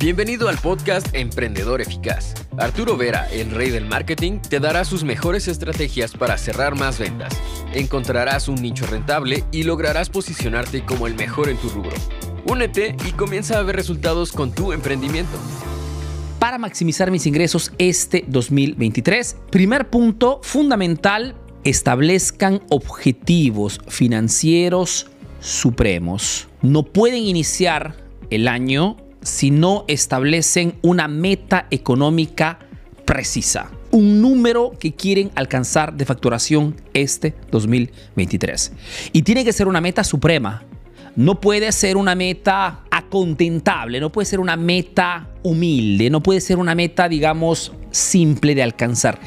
Bienvenido al podcast Emprendedor Eficaz. Arturo Vera, el rey del marketing, te dará sus mejores estrategias para cerrar más ventas. Encontrarás un nicho rentable y lograrás posicionarte como el mejor en tu rubro. Únete y comienza a ver resultados con tu emprendimiento. Para maximizar mis ingresos este 2023, primer punto fundamental, establezcan objetivos financieros supremos. No pueden iniciar el año si no establecen una meta económica precisa. Un número que quieren alcanzar de facturación este 2023. Y tiene que ser una meta suprema. No puede ser una meta acontentable, no puede ser una meta humilde, no puede ser una meta, digamos, simple de alcanzar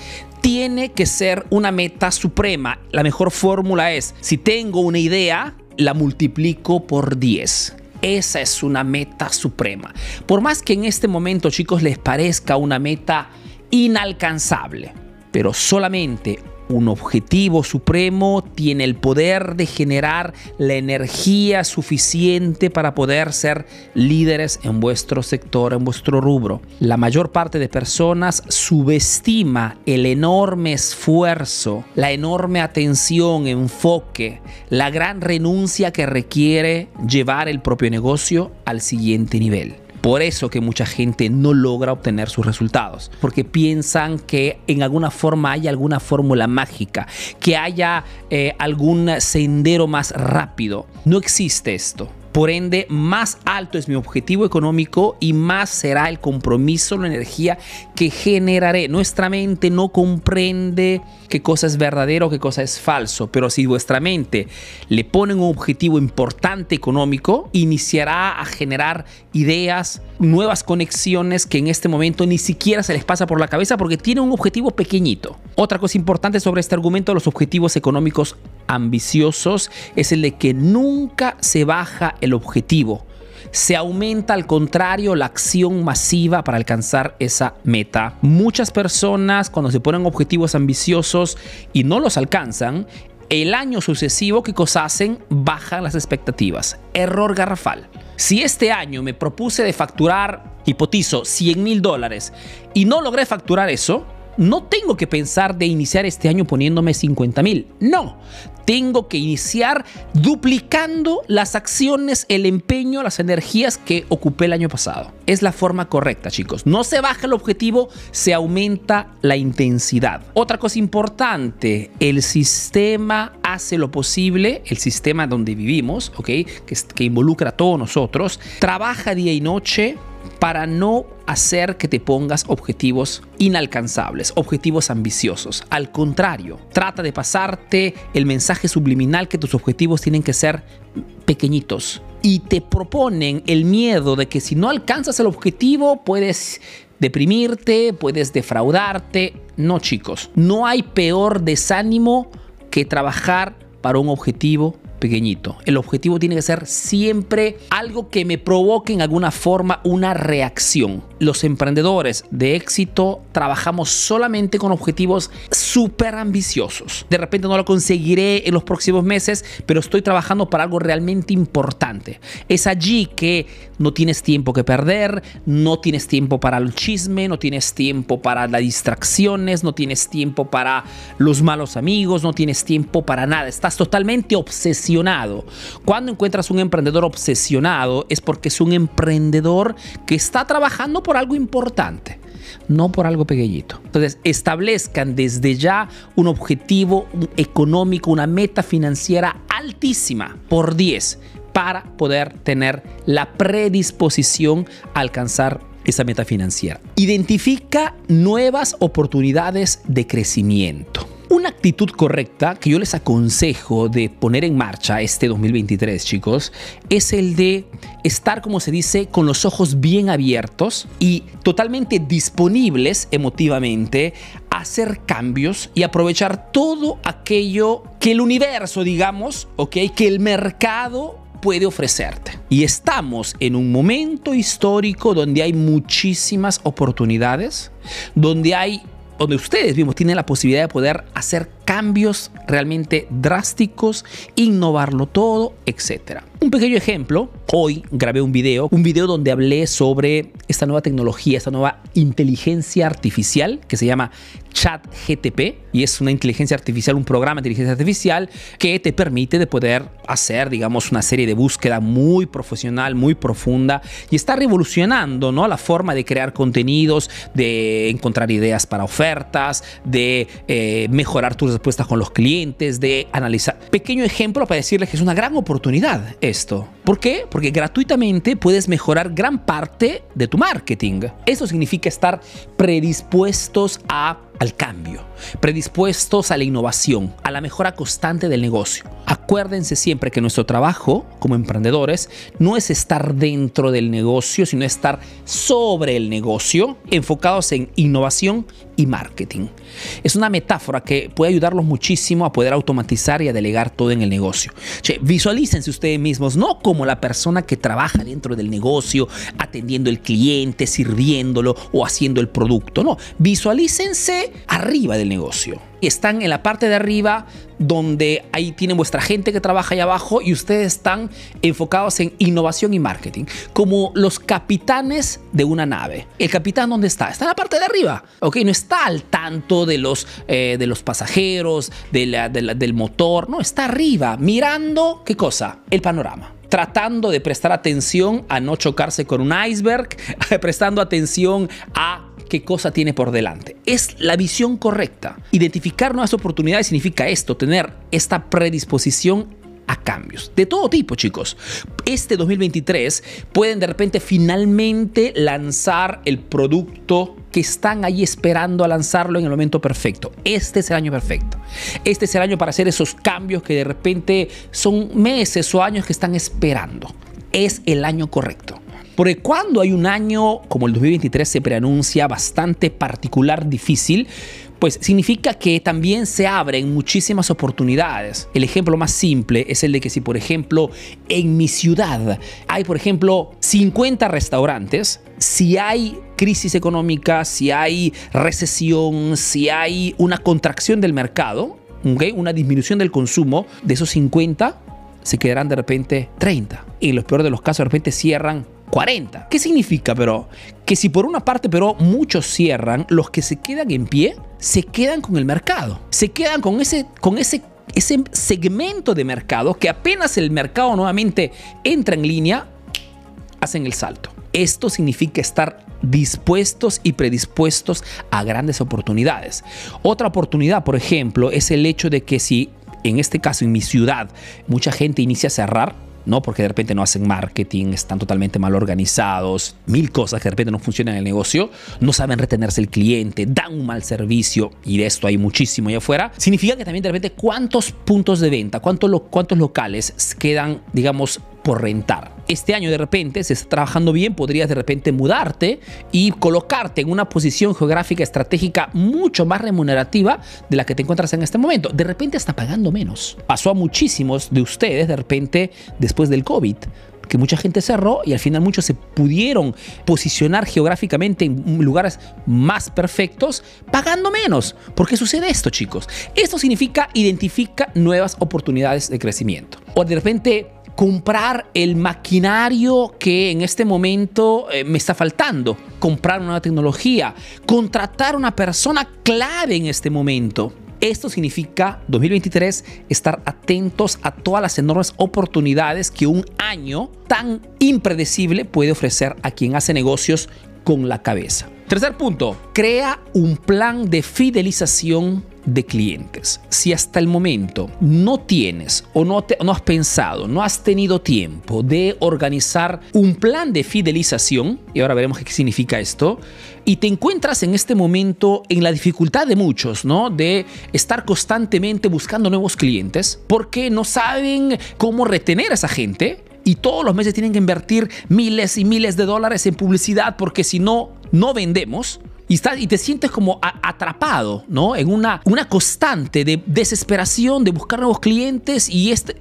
tiene que ser una meta suprema. La mejor fórmula es, si tengo una idea, la multiplico por 10. Esa es una meta suprema. Por más que en este momento, chicos, les parezca una meta inalcanzable, pero solamente un objetivo supremo tiene el poder de generar la energía suficiente para poder ser líderes en vuestro sector, en vuestro rubro. La mayor parte de personas subestima el enorme esfuerzo, la enorme atención, enfoque, la gran renuncia que requiere llevar el propio negocio al siguiente nivel. Por eso que mucha gente no logra obtener sus resultados, porque piensan que en alguna forma hay alguna fórmula mágica, que haya eh, algún sendero más rápido. No existe esto. Por ende, más alto es mi objetivo económico y más será el compromiso, la energía que generaré. Nuestra mente no comprende qué cosa es verdadero, qué cosa es falso, pero si vuestra mente le pone un objetivo importante económico, iniciará a generar ideas, nuevas conexiones que en este momento ni siquiera se les pasa por la cabeza porque tiene un objetivo pequeñito. Otra cosa importante sobre este argumento, los objetivos económicos ambiciosos es el de que nunca se baja el objetivo. Se aumenta al contrario la acción masiva para alcanzar esa meta. Muchas personas cuando se ponen objetivos ambiciosos y no los alcanzan, el año sucesivo que hacen bajan las expectativas. Error garrafal. Si este año me propuse de facturar, hipotizo, 100 mil dólares y no logré facturar eso, no tengo que pensar de iniciar este año poniéndome 50 mil. No, tengo que iniciar duplicando las acciones, el empeño, las energías que ocupé el año pasado. Es la forma correcta, chicos. No se baja el objetivo, se aumenta la intensidad. Otra cosa importante, el sistema hace lo posible, el sistema donde vivimos, ¿ok? Que, que involucra a todos nosotros, trabaja día y noche para no hacer que te pongas objetivos inalcanzables, objetivos ambiciosos. Al contrario, trata de pasarte el mensaje subliminal que tus objetivos tienen que ser pequeñitos. Y te proponen el miedo de que si no alcanzas el objetivo puedes deprimirte, puedes defraudarte. No chicos, no hay peor desánimo que trabajar para un objetivo pequeñito. El objetivo tiene que ser siempre algo que me provoque en alguna forma una reacción. Los emprendedores de éxito trabajamos solamente con objetivos súper ambiciosos. De repente no lo conseguiré en los próximos meses, pero estoy trabajando para algo realmente importante. Es allí que no tienes tiempo que perder, no tienes tiempo para el chisme, no tienes tiempo para las distracciones, no tienes tiempo para los malos amigos, no tienes tiempo para nada. Estás totalmente obsesionado cuando encuentras un emprendedor obsesionado es porque es un emprendedor que está trabajando por algo importante no por algo pequeñito. Entonces, establezcan desde ya un objetivo económico, una meta financiera altísima por 10 para poder tener la predisposición a alcanzar esa meta financiera. Identifica nuevas oportunidades de crecimiento. Una actitud correcta que yo les aconsejo de poner en marcha este 2023, chicos, es el de estar, como se dice, con los ojos bien abiertos y totalmente disponibles emotivamente a hacer cambios y aprovechar todo aquello que el universo, digamos, ¿ok? Que el mercado puede ofrecerte. Y estamos en un momento histórico donde hay muchísimas oportunidades, donde hay donde ustedes mismos tienen la posibilidad de poder hacer cambios realmente drásticos, innovarlo todo, etc. Un pequeño ejemplo, hoy grabé un video, un video donde hablé sobre esta nueva tecnología, esta nueva inteligencia artificial que se llama ChatGTP y es una inteligencia artificial, un programa de inteligencia artificial que te permite de poder hacer, digamos, una serie de búsqueda muy profesional, muy profunda y está revolucionando, ¿no? La forma de crear contenidos, de encontrar ideas para ofertas, de eh, mejorar tus respuestas con los clientes, de analizar. Pequeño ejemplo para decirles que es una gran oportunidad esto. ¿Por qué? Porque gratuitamente puedes mejorar gran parte de tu marketing. Eso significa estar predispuestos a al cambio, predispuestos a la innovación, a la mejora constante del negocio. Acuérdense siempre que nuestro trabajo como emprendedores no es estar dentro del negocio, sino estar sobre el negocio, enfocados en innovación y marketing. Es una metáfora que puede ayudarlos muchísimo a poder automatizar y a delegar todo en el negocio. Che, visualícense ustedes mismos no como la persona que trabaja dentro del negocio, atendiendo el cliente, sirviéndolo o haciendo el producto. No, visualícense arriba del negocio. Están en la parte de arriba donde ahí tienen vuestra gente que trabaja ahí abajo y ustedes están enfocados en innovación y marketing, como los capitanes de una nave. ¿El capitán dónde está? Está en la parte de arriba, ¿ok? No está al tanto de los, eh, de los pasajeros, del motor, no, está arriba, mirando, ¿qué cosa? El panorama tratando de prestar atención a no chocarse con un iceberg, prestando atención a qué cosa tiene por delante. Es la visión correcta. Identificar nuevas oportunidades significa esto, tener esta predisposición a cambios. De todo tipo, chicos. Este 2023 pueden de repente finalmente lanzar el producto que están ahí esperando a lanzarlo en el momento perfecto. Este es el año perfecto. Este es el año para hacer esos cambios que de repente son meses o años que están esperando. Es el año correcto. Porque cuando hay un año como el 2023 se preanuncia bastante particular, difícil, pues significa que también se abren muchísimas oportunidades. El ejemplo más simple es el de que si, por ejemplo, en mi ciudad hay, por ejemplo, 50 restaurantes, si hay crisis económica, si hay recesión, si hay una contracción del mercado, una disminución del consumo, de esos 50 se quedarán de repente 30. Y en los peores de los casos de repente cierran 40. ¿Qué significa, pero? Que si por una parte, pero muchos cierran, los que se quedan en pie se quedan con el mercado. Se quedan con ese, con ese, ese segmento de mercado que apenas el mercado nuevamente entra en línea, hacen el salto. Esto significa estar dispuestos y predispuestos a grandes oportunidades. Otra oportunidad, por ejemplo, es el hecho de que si en este caso en mi ciudad mucha gente inicia a cerrar, ¿no? Porque de repente no hacen marketing, están totalmente mal organizados, mil cosas que de repente no funcionan en el negocio, no saben retenerse el cliente, dan un mal servicio y de esto hay muchísimo allá afuera. Significa que también de repente cuántos puntos de venta, cuántos, cuántos locales quedan, digamos, por rentar. Este año de repente, si estás trabajando bien, podrías de repente mudarte y colocarte en una posición geográfica estratégica mucho más remunerativa de la que te encuentras en este momento. De repente está pagando menos. Pasó a muchísimos de ustedes de repente después del COVID que mucha gente cerró y al final muchos se pudieron posicionar geográficamente en lugares más perfectos pagando menos. ¿Por qué sucede esto, chicos? Esto significa identifica nuevas oportunidades de crecimiento. O de repente comprar el maquinario que en este momento eh, me está faltando, comprar una nueva tecnología, contratar una persona clave en este momento. Esto significa 2023 estar atentos a todas las enormes oportunidades que un año tan impredecible puede ofrecer a quien hace negocios con la cabeza. Tercer punto, crea un plan de fidelización de clientes. Si hasta el momento no tienes o no, no has pensado, no has tenido tiempo de organizar un plan de fidelización, y ahora veremos qué significa esto, y te encuentras en este momento en la dificultad de muchos, ¿no? De estar constantemente buscando nuevos clientes porque no saben cómo retener a esa gente y todos los meses tienen que invertir miles y miles de dólares en publicidad porque si no, no vendemos y, te sientes como atrapado, ¿no? En una, una constante de desesperación de buscar nuevos clientes y este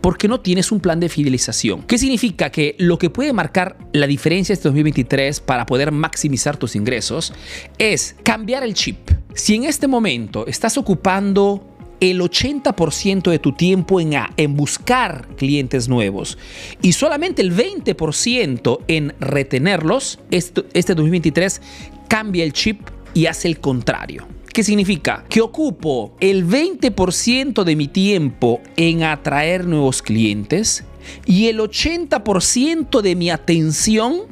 porque no tienes un plan de fidelización. ¿Qué significa? Que lo que puede marcar la diferencia este 2023 para poder maximizar tus ingresos es cambiar el chip. Si en este momento estás ocupando el 80% de tu tiempo en, en buscar clientes nuevos y solamente el 20% en retenerlos, este 2023 cambia el chip y hace el contrario. ¿Qué significa? Que ocupo el 20% de mi tiempo en atraer nuevos clientes y el 80% de mi atención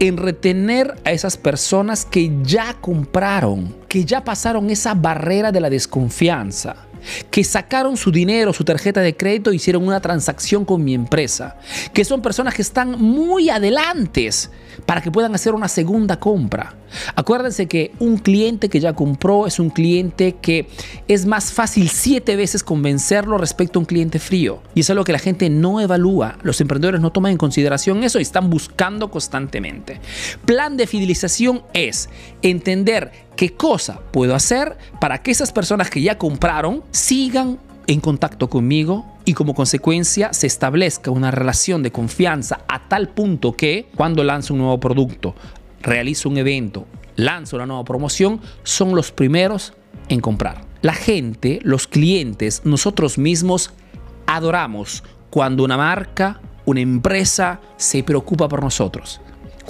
en retener a esas personas que ya compraron, que ya pasaron esa barrera de la desconfianza que sacaron su dinero, su tarjeta de crédito, hicieron una transacción con mi empresa, que son personas que están muy adelantes para que puedan hacer una segunda compra. Acuérdense que un cliente que ya compró es un cliente que es más fácil siete veces convencerlo respecto a un cliente frío. Y es algo que la gente no evalúa. Los emprendedores no toman en consideración eso y están buscando constantemente. Plan de fidelización es entender qué cosa puedo hacer para que esas personas que ya compraron sigan en contacto conmigo y como consecuencia se establezca una relación de confianza a tal punto que cuando lanzo un nuevo producto, realizo un evento, lanzo una nueva promoción, son los primeros en comprar. La gente, los clientes, nosotros mismos adoramos cuando una marca, una empresa se preocupa por nosotros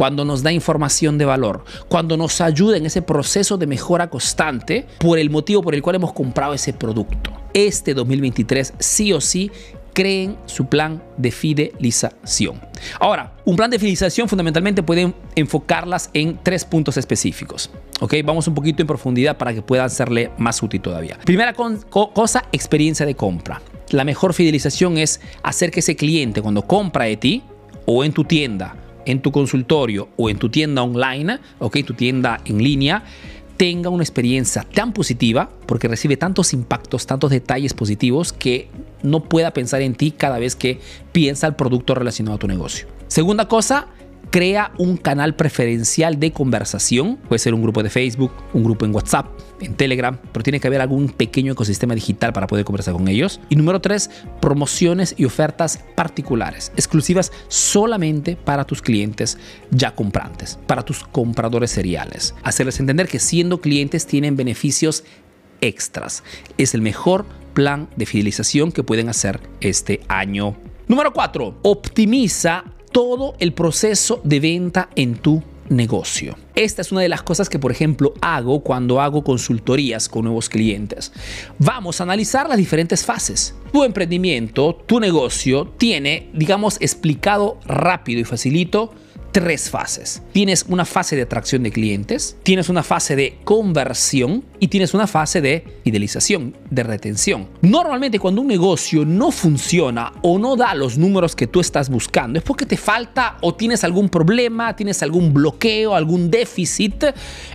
cuando nos da información de valor, cuando nos ayuda en ese proceso de mejora constante por el motivo por el cual hemos comprado ese producto. Este 2023 sí o sí creen su plan de fidelización. Ahora, un plan de fidelización fundamentalmente pueden enfocarlas en tres puntos específicos. Ok, vamos un poquito en profundidad para que puedan serle más útil todavía. Primera cosa, experiencia de compra. La mejor fidelización es hacer que ese cliente cuando compra de ti o en tu tienda en tu consultorio o en tu tienda online, ok, tu tienda en línea, tenga una experiencia tan positiva, porque recibe tantos impactos, tantos detalles positivos, que no pueda pensar en ti cada vez que piensa el producto relacionado a tu negocio. Segunda cosa, crea un canal preferencial de conversación. Puede ser un grupo de Facebook, un grupo en WhatsApp, en Telegram, pero tiene que haber algún pequeño ecosistema digital para poder conversar con ellos. Y número tres, promociones y ofertas particulares, exclusivas solamente para tus clientes ya comprantes, para tus compradores seriales. Hacerles entender que siendo clientes tienen beneficios extras. Es el mejor plan de fidelización que pueden hacer este año. Número 4. Optimiza todo el proceso de venta en tu negocio. Esta es una de las cosas que, por ejemplo, hago cuando hago consultorías con nuevos clientes. Vamos a analizar las diferentes fases. Tu emprendimiento, tu negocio tiene, digamos, explicado rápido y facilito tres fases. Tienes una fase de atracción de clientes, tienes una fase de conversión y tienes una fase de fidelización, de retención. Normalmente cuando un negocio no funciona o no da los números que tú estás buscando, es porque te falta o tienes algún problema, tienes algún bloqueo, algún déficit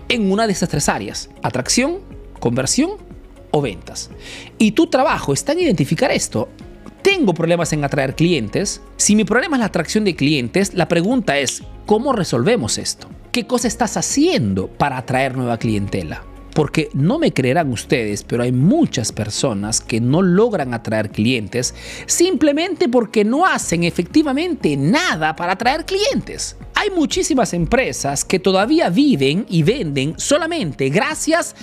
en una de estas tres áreas. Atracción, conversión o ventas. Y tu trabajo está en identificar esto tengo problemas en atraer clientes, si mi problema es la atracción de clientes, la pregunta es, ¿cómo resolvemos esto? ¿Qué cosa estás haciendo para atraer nueva clientela? Porque no me creerán ustedes, pero hay muchas personas que no logran atraer clientes simplemente porque no hacen efectivamente nada para atraer clientes. Hay muchísimas empresas que todavía viven y venden solamente gracias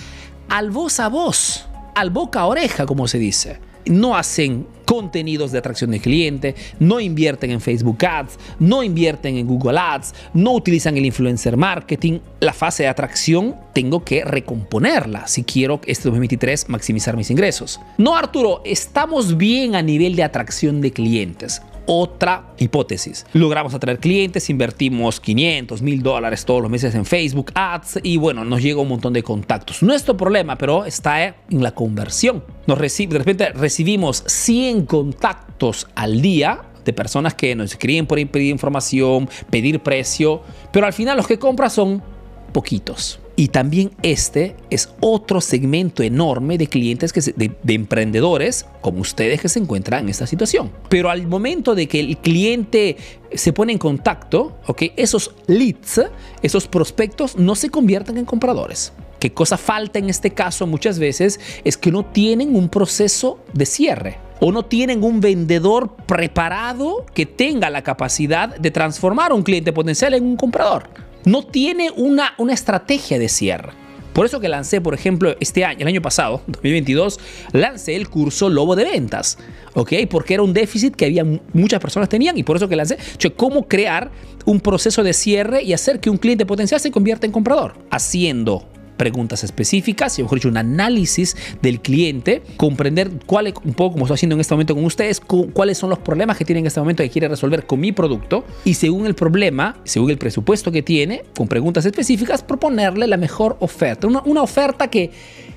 al voz a voz, al boca a oreja, como se dice. No hacen contenidos de atracción de cliente, no invierten en Facebook Ads, no invierten en Google Ads, no utilizan el influencer marketing. La fase de atracción tengo que recomponerla si quiero este 2023 maximizar mis ingresos. No, Arturo, estamos bien a nivel de atracción de clientes otra hipótesis. Logramos atraer clientes, invertimos 500, 1000 dólares todos los meses en Facebook Ads y bueno, nos llega un montón de contactos. Nuestro problema, pero está en la conversión. Nos de repente recibimos 100 contactos al día de personas que nos escriben por pedir información, pedir precio, pero al final los que compran son poquitos. Y también este es otro segmento enorme de clientes, que de, emprendedores como ustedes que se encuentran en esta situación. Pero al momento de que el cliente se pone en contacto, ¿okay? esos leads, esos prospectos no se convierten en compradores. ¿Qué cosa falta en este caso muchas veces? Es que no tienen un proceso de cierre o no tienen un vendedor preparado que tenga la capacidad de transformar un cliente potencial en un comprador no tiene una, una estrategia de cierre. Por eso que lancé, por ejemplo, este año, el año pasado, 2022, lancé el curso Lobo de Ventas, ¿ok? Porque era un déficit que había muchas personas tenían y por eso que lancé, cómo crear un proceso de cierre y hacer que un cliente potencial se convierta en comprador, haciendo preguntas específicas, y mejor dicho, un análisis del cliente, comprender cuál, un poco como estoy haciendo en este momento con ustedes, cuáles son los problemas que tiene en este momento que quiere resolver con mi producto y según el problema, según el presupuesto que tiene, con preguntas específicas, proponerle la mejor oferta. Una, una oferta que,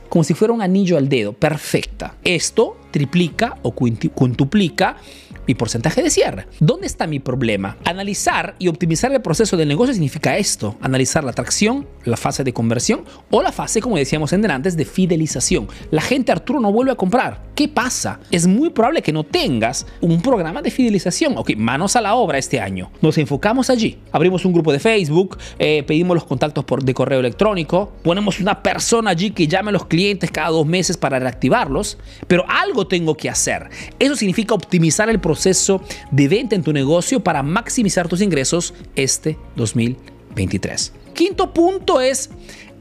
como si fuera un anillo al dedo, perfecta. Esto triplica o quintuplica mi porcentaje de cierre. ¿Dónde está mi problema? Analizar y optimizar el proceso del negocio significa esto, analizar la atracción, la fase de conversión o la fase, como decíamos en antes, de fidelización. La gente, Arturo, no vuelve a comprar. ¿Qué pasa? Es muy probable que no tengas un programa de fidelización. Ok, manos a la obra este año. Nos enfocamos allí. Abrimos un grupo de Facebook, eh, pedimos los contactos por, de correo electrónico, ponemos una persona allí que llame a los clientes cada dos meses para reactivarlos, pero algo tengo que hacer. Eso significa optimizar el proceso proceso de venta en tu negocio para maximizar tus ingresos este 2023. Quinto punto es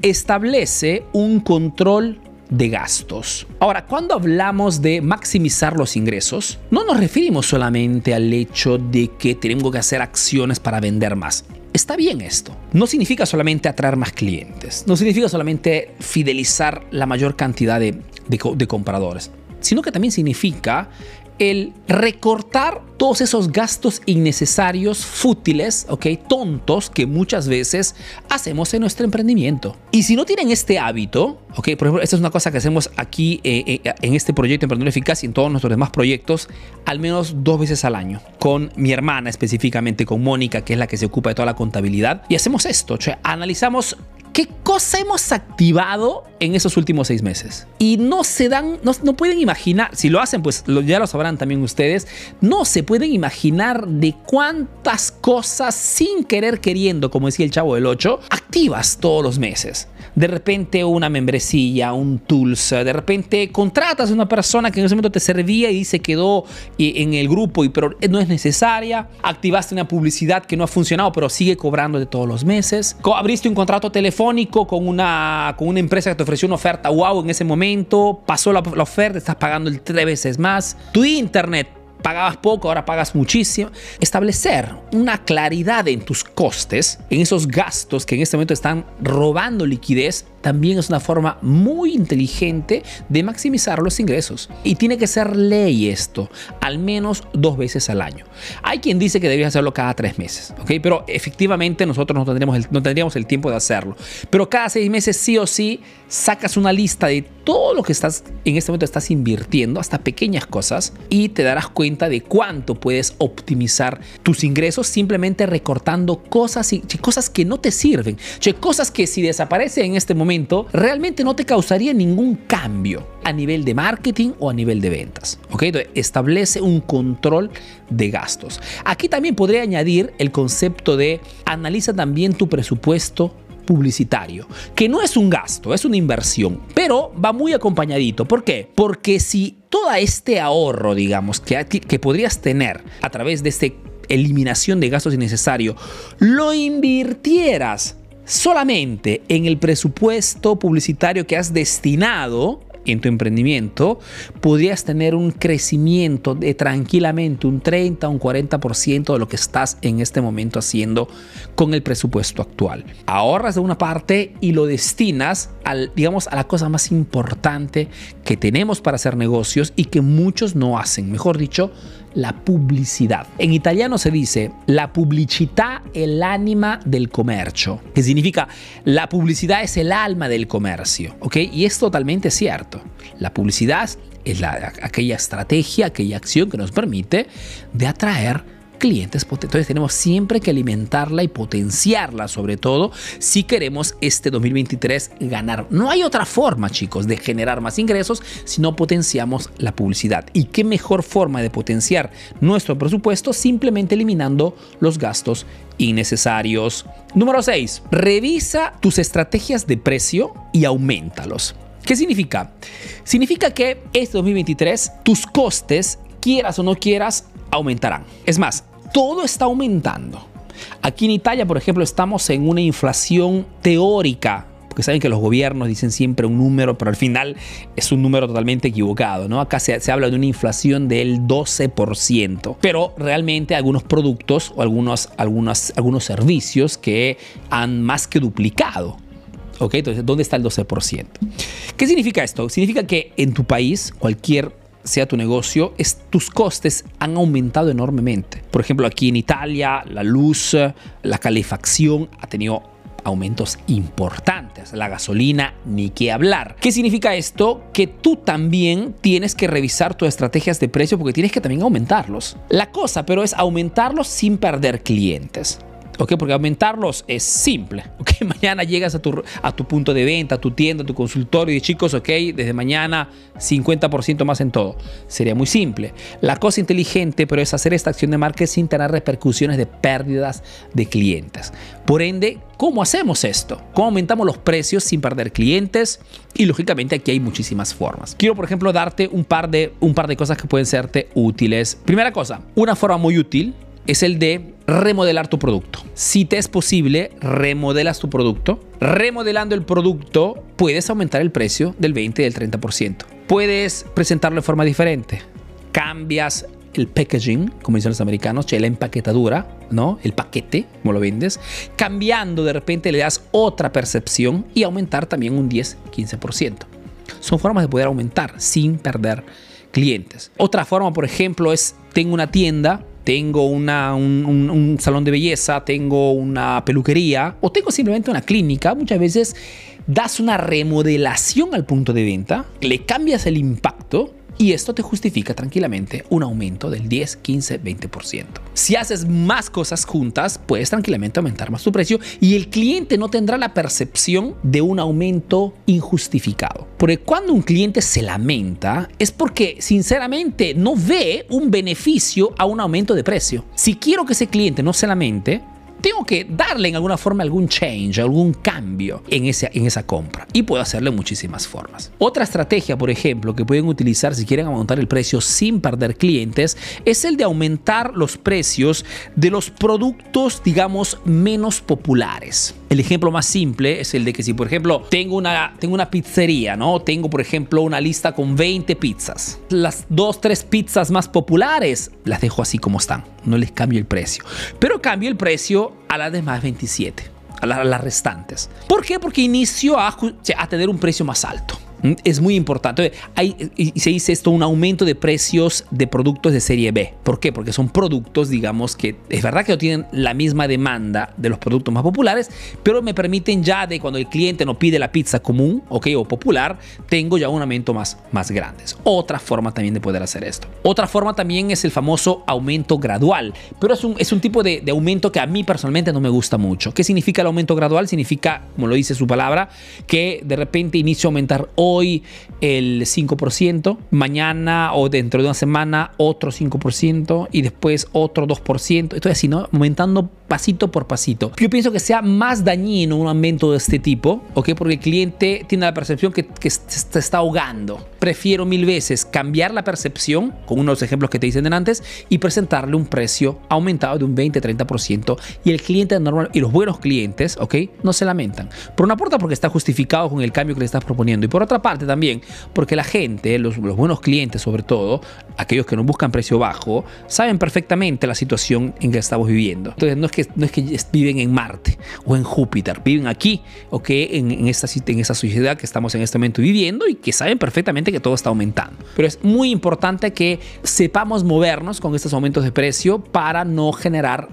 establece un control de gastos. Ahora, cuando hablamos de maximizar los ingresos, no nos referimos solamente al hecho de que tenemos que hacer acciones para vender más. Está bien esto. No significa solamente atraer más clientes, no significa solamente fidelizar la mayor cantidad de, de compradores, sino que también significa el recortar todos esos gastos innecesarios, fútiles, ¿ok? Tontos que muchas veces hacemos en nuestro emprendimiento. Y si no tienen este hábito, ¿ok? Por ejemplo, esta es una cosa que hacemos aquí eh, eh, en este proyecto Emprendedor Eficaz y en todos nuestros demás proyectos, al menos dos veces al año, con mi hermana específicamente, con Mónica, que es la que se ocupa de toda la contabilidad. Y hacemos esto, o sea, analizamos ¿Qué cosa hemos activado en esos últimos seis meses? Y no se dan, no, no pueden imaginar, si lo hacen, pues ya lo sabrán también ustedes, no se pueden imaginar de cuántas cosas sin querer queriendo, como decía el chavo del 8, activas todos los meses de repente una membresía, un tools, de repente contratas a una persona que en ese momento te servía y se quedó eh, en el grupo y pero no es necesaria, activaste una publicidad que no ha funcionado pero sigue cobrando de todos los meses, abriste un contrato telefónico con una, con una empresa que te ofreció una oferta wow en ese momento, pasó la, la oferta, estás pagando el tres veces más, tu internet pagabas poco, ahora pagas muchísimo. Establecer una claridad en tus costes, en esos gastos que en este momento están robando liquidez, también es una forma muy inteligente de maximizar los ingresos. Y tiene que ser ley esto, al menos dos veces al año. Hay quien dice que deberías hacerlo cada tres meses, ¿ok? Pero efectivamente nosotros no tendríamos, el, no tendríamos el tiempo de hacerlo. Pero cada seis meses sí o sí sacas una lista de todo lo que estás en este momento estás invirtiendo, hasta pequeñas cosas, y te darás cuenta de cuánto puedes optimizar tus ingresos simplemente recortando cosas y cosas que no te sirven, cosas que si desaparecen en este momento realmente no te causaría ningún cambio a nivel de marketing o a nivel de ventas. ¿ok? establece un control de gastos. Aquí también podría añadir el concepto de analiza también tu presupuesto publicitario, que no es un gasto, es una inversión, pero va muy acompañadito. ¿Por qué? Porque si todo este ahorro, digamos, que, que podrías tener a través de esta eliminación de gastos innecesarios, lo invirtieras solamente en el presupuesto publicitario que has destinado en tu emprendimiento, podrías tener un crecimiento de tranquilamente un 30 o un 40% de lo que estás en este momento haciendo con el presupuesto actual. Ahorras de una parte y lo destinas al, digamos, a la cosa más importante que tenemos para hacer negocios y que muchos no hacen. Mejor dicho, la publicidad. En italiano se dice la pubblicità el anima del comercio, que significa la publicidad es el alma del comercio, ¿ok? Y es totalmente cierto. La publicidad es la, aquella estrategia, aquella acción que nos permite de atraer clientes potentes. Entonces tenemos siempre que alimentarla y potenciarla, sobre todo si queremos este 2023 ganar. No hay otra forma, chicos, de generar más ingresos si no potenciamos la publicidad. ¿Y qué mejor forma de potenciar nuestro presupuesto? Simplemente eliminando los gastos innecesarios. Número 6. Revisa tus estrategias de precio y aumentalos. ¿Qué significa? Significa que este 2023 tus costes, quieras o no quieras, aumentarán. Es más, todo está aumentando. Aquí en Italia, por ejemplo, estamos en una inflación teórica porque saben que los gobiernos dicen siempre un número, pero al final es un número totalmente equivocado, ¿no? Acá se, habla de una inflación del 12%, pero realmente algunos productos o algunos, algunos, algunos servicios que han más que duplicado ¿Ok? Entonces, ¿dónde está el 12%? ¿Qué significa esto? Significa que en tu país, cualquier sea tu negocio, tus costes han aumentado enormemente. Por ejemplo, aquí en Italia, la luz, la calefacción ha tenido aumentos importantes. La gasolina, ni qué hablar. ¿Qué significa esto? Que tú también tienes que revisar tus estrategias de precio porque tienes que también aumentarlos. La cosa, pero es aumentarlos sin perder clientes. ¿Ok? Porque aumentarlos es simple, ¿ok? Mañana llegas a tu, a tu punto de venta, a tu tienda, a tu consultorio y chicos, ¿ok? Desde mañana 50% más en todo. Sería muy simple. La cosa inteligente, pero es hacer esta acción de marketing sin tener repercusiones de pérdidas de clientes. Por ende, ¿cómo hacemos esto? ¿Cómo aumentamos los precios sin perder clientes? Y lógicamente aquí hay muchísimas formas. Quiero, por ejemplo, darte un par de, un par de cosas que pueden serte útiles. Primera cosa, una forma muy útil es el de remodelar tu producto. Si te es posible, remodelas tu producto. Remodelando el producto, puedes aumentar el precio del 20 y del 30%. Puedes presentarlo de forma diferente. Cambias el packaging, como dicen los americanos, la empaquetadura, ¿no? El paquete, como lo vendes, cambiando de repente le das otra percepción y aumentar también un 10-15%. Son formas de poder aumentar sin perder clientes. Otra forma, por ejemplo, es tengo una tienda tengo una, un, salón de belleza, tengo una peluquería o tengo simplemente una clínica, muchas veces das una remodelación al punto de venta, le cambias el impacto y esto te justifica tranquilamente un aumento del 10, 15, 20%. Si haces más cosas juntas, puedes tranquilamente aumentar más tu precio y el cliente no tendrá la percepción de un aumento injustificado. Porque cuando un cliente se lamenta es porque sinceramente no ve un beneficio a un aumento de precio. Si quiero que ese cliente no se lamente, tengo que darle en alguna forma algún change, algún cambio en, ese, en esa compra. Y puedo hacerlo de muchísimas formas. Otra estrategia, por ejemplo, que pueden utilizar si quieren aumentar el precio sin perder clientes, es el de aumentar los precios de los productos, digamos, menos populares. El ejemplo más simple es el de que si, por ejemplo, tengo una, tengo una pizzería, ¿no? Tengo, por ejemplo, una lista con 20 pizzas. Las dos, tres pizzas más populares las dejo así como están. No les cambio el precio. Pero cambio el precio a las demás 27, a, las restantes. ¿Por qué? Porque inicio a, a tener un precio más alto. Mm, es muy importante. Hay, y se dice esto, un aumento de precios de productos de serie B. ¿Por qué? Porque son productos, digamos, que es verdad que no tienen la misma demanda de los productos más populares, pero me permiten ya de cuando el cliente no pide la pizza común, ok, o popular, tengo ya un aumento más, más grande. Otra forma también de poder hacer esto. Otra forma también es el famoso aumento gradual, pero es un, es un tipo de, de aumento que a mí personalmente no me gusta mucho. ¿Qué significa el aumento gradual? Significa, como lo dice su palabra, que de repente inicio a aumentar hoy el 5%, mañana o dentro de una semana otro 5% y después otro 2%. Estoy así, ¿no? Aumentando pasito por pasito. Yo pienso que sea más dañino un aumento de este tipo, ¿ok? Porque el cliente tiene la percepción que, que se está ahogando. Prefiero mil veces cambiar la percepción, con unos ejemplos que te dicen antes, y presentarle un precio aumentado de un 20-30% y el cliente normal y los buenos clientes, ¿ok? No se lamentan. Por una parte porque está justificado con el cambio que le estás proponiendo y por otra parte también porque la gente, los, los buenos clientes sobre todo, aquellos que no buscan precio bajo, saben perfectamente la situación en que estamos viviendo. Entonces no es que, no es que viven en Marte o en Júpiter, viven aquí, ¿ok? En, en, esta, en esa sociedad que estamos en este momento viviendo y que saben perfectamente que todo está aumentando. Pero es muy importante que sepamos movernos con estos aumentos de precio para no generar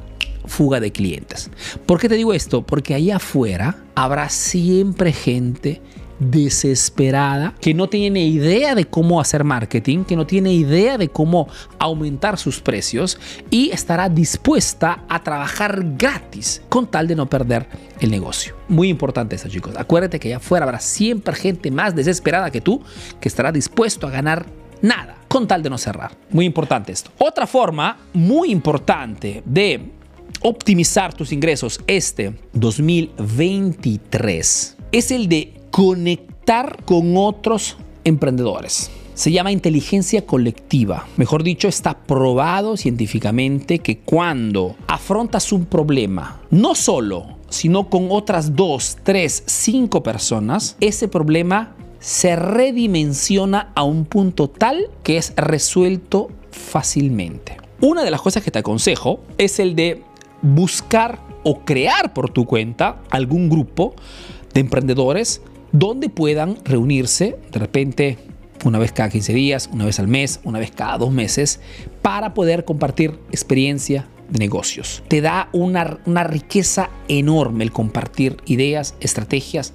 fuga de clientes. ¿Por qué te digo esto? Porque ahí afuera habrá siempre gente desesperada, que no tiene idea de cómo hacer marketing, que no tiene idea de cómo aumentar sus precios y estará dispuesta a trabajar gratis con tal de no perder el negocio. Muy importante eso, chicos. Acuérdate que allá afuera habrá siempre gente más desesperada que tú que estará dispuesto a ganar nada con tal de no cerrar. Muy importante esto. Otra forma muy importante de optimizar tus ingresos este 2023 es el de conectar con otros emprendedores. Se llama inteligencia colectiva. Mejor dicho, está probado científicamente que cuando afrontas un problema, no solo sino con otras dos, tres, cinco personas, ese problema se redimensiona a un punto tal que es resuelto fácilmente. Una de las cosas que te aconsejo es el de buscar o crear por tu cuenta algún grupo de emprendedores donde puedan reunirse de repente una vez cada 15 días, una vez al mes, una vez cada dos meses, para poder compartir experiencia de negocios. Te da una, una riqueza enorme el compartir ideas, estrategias,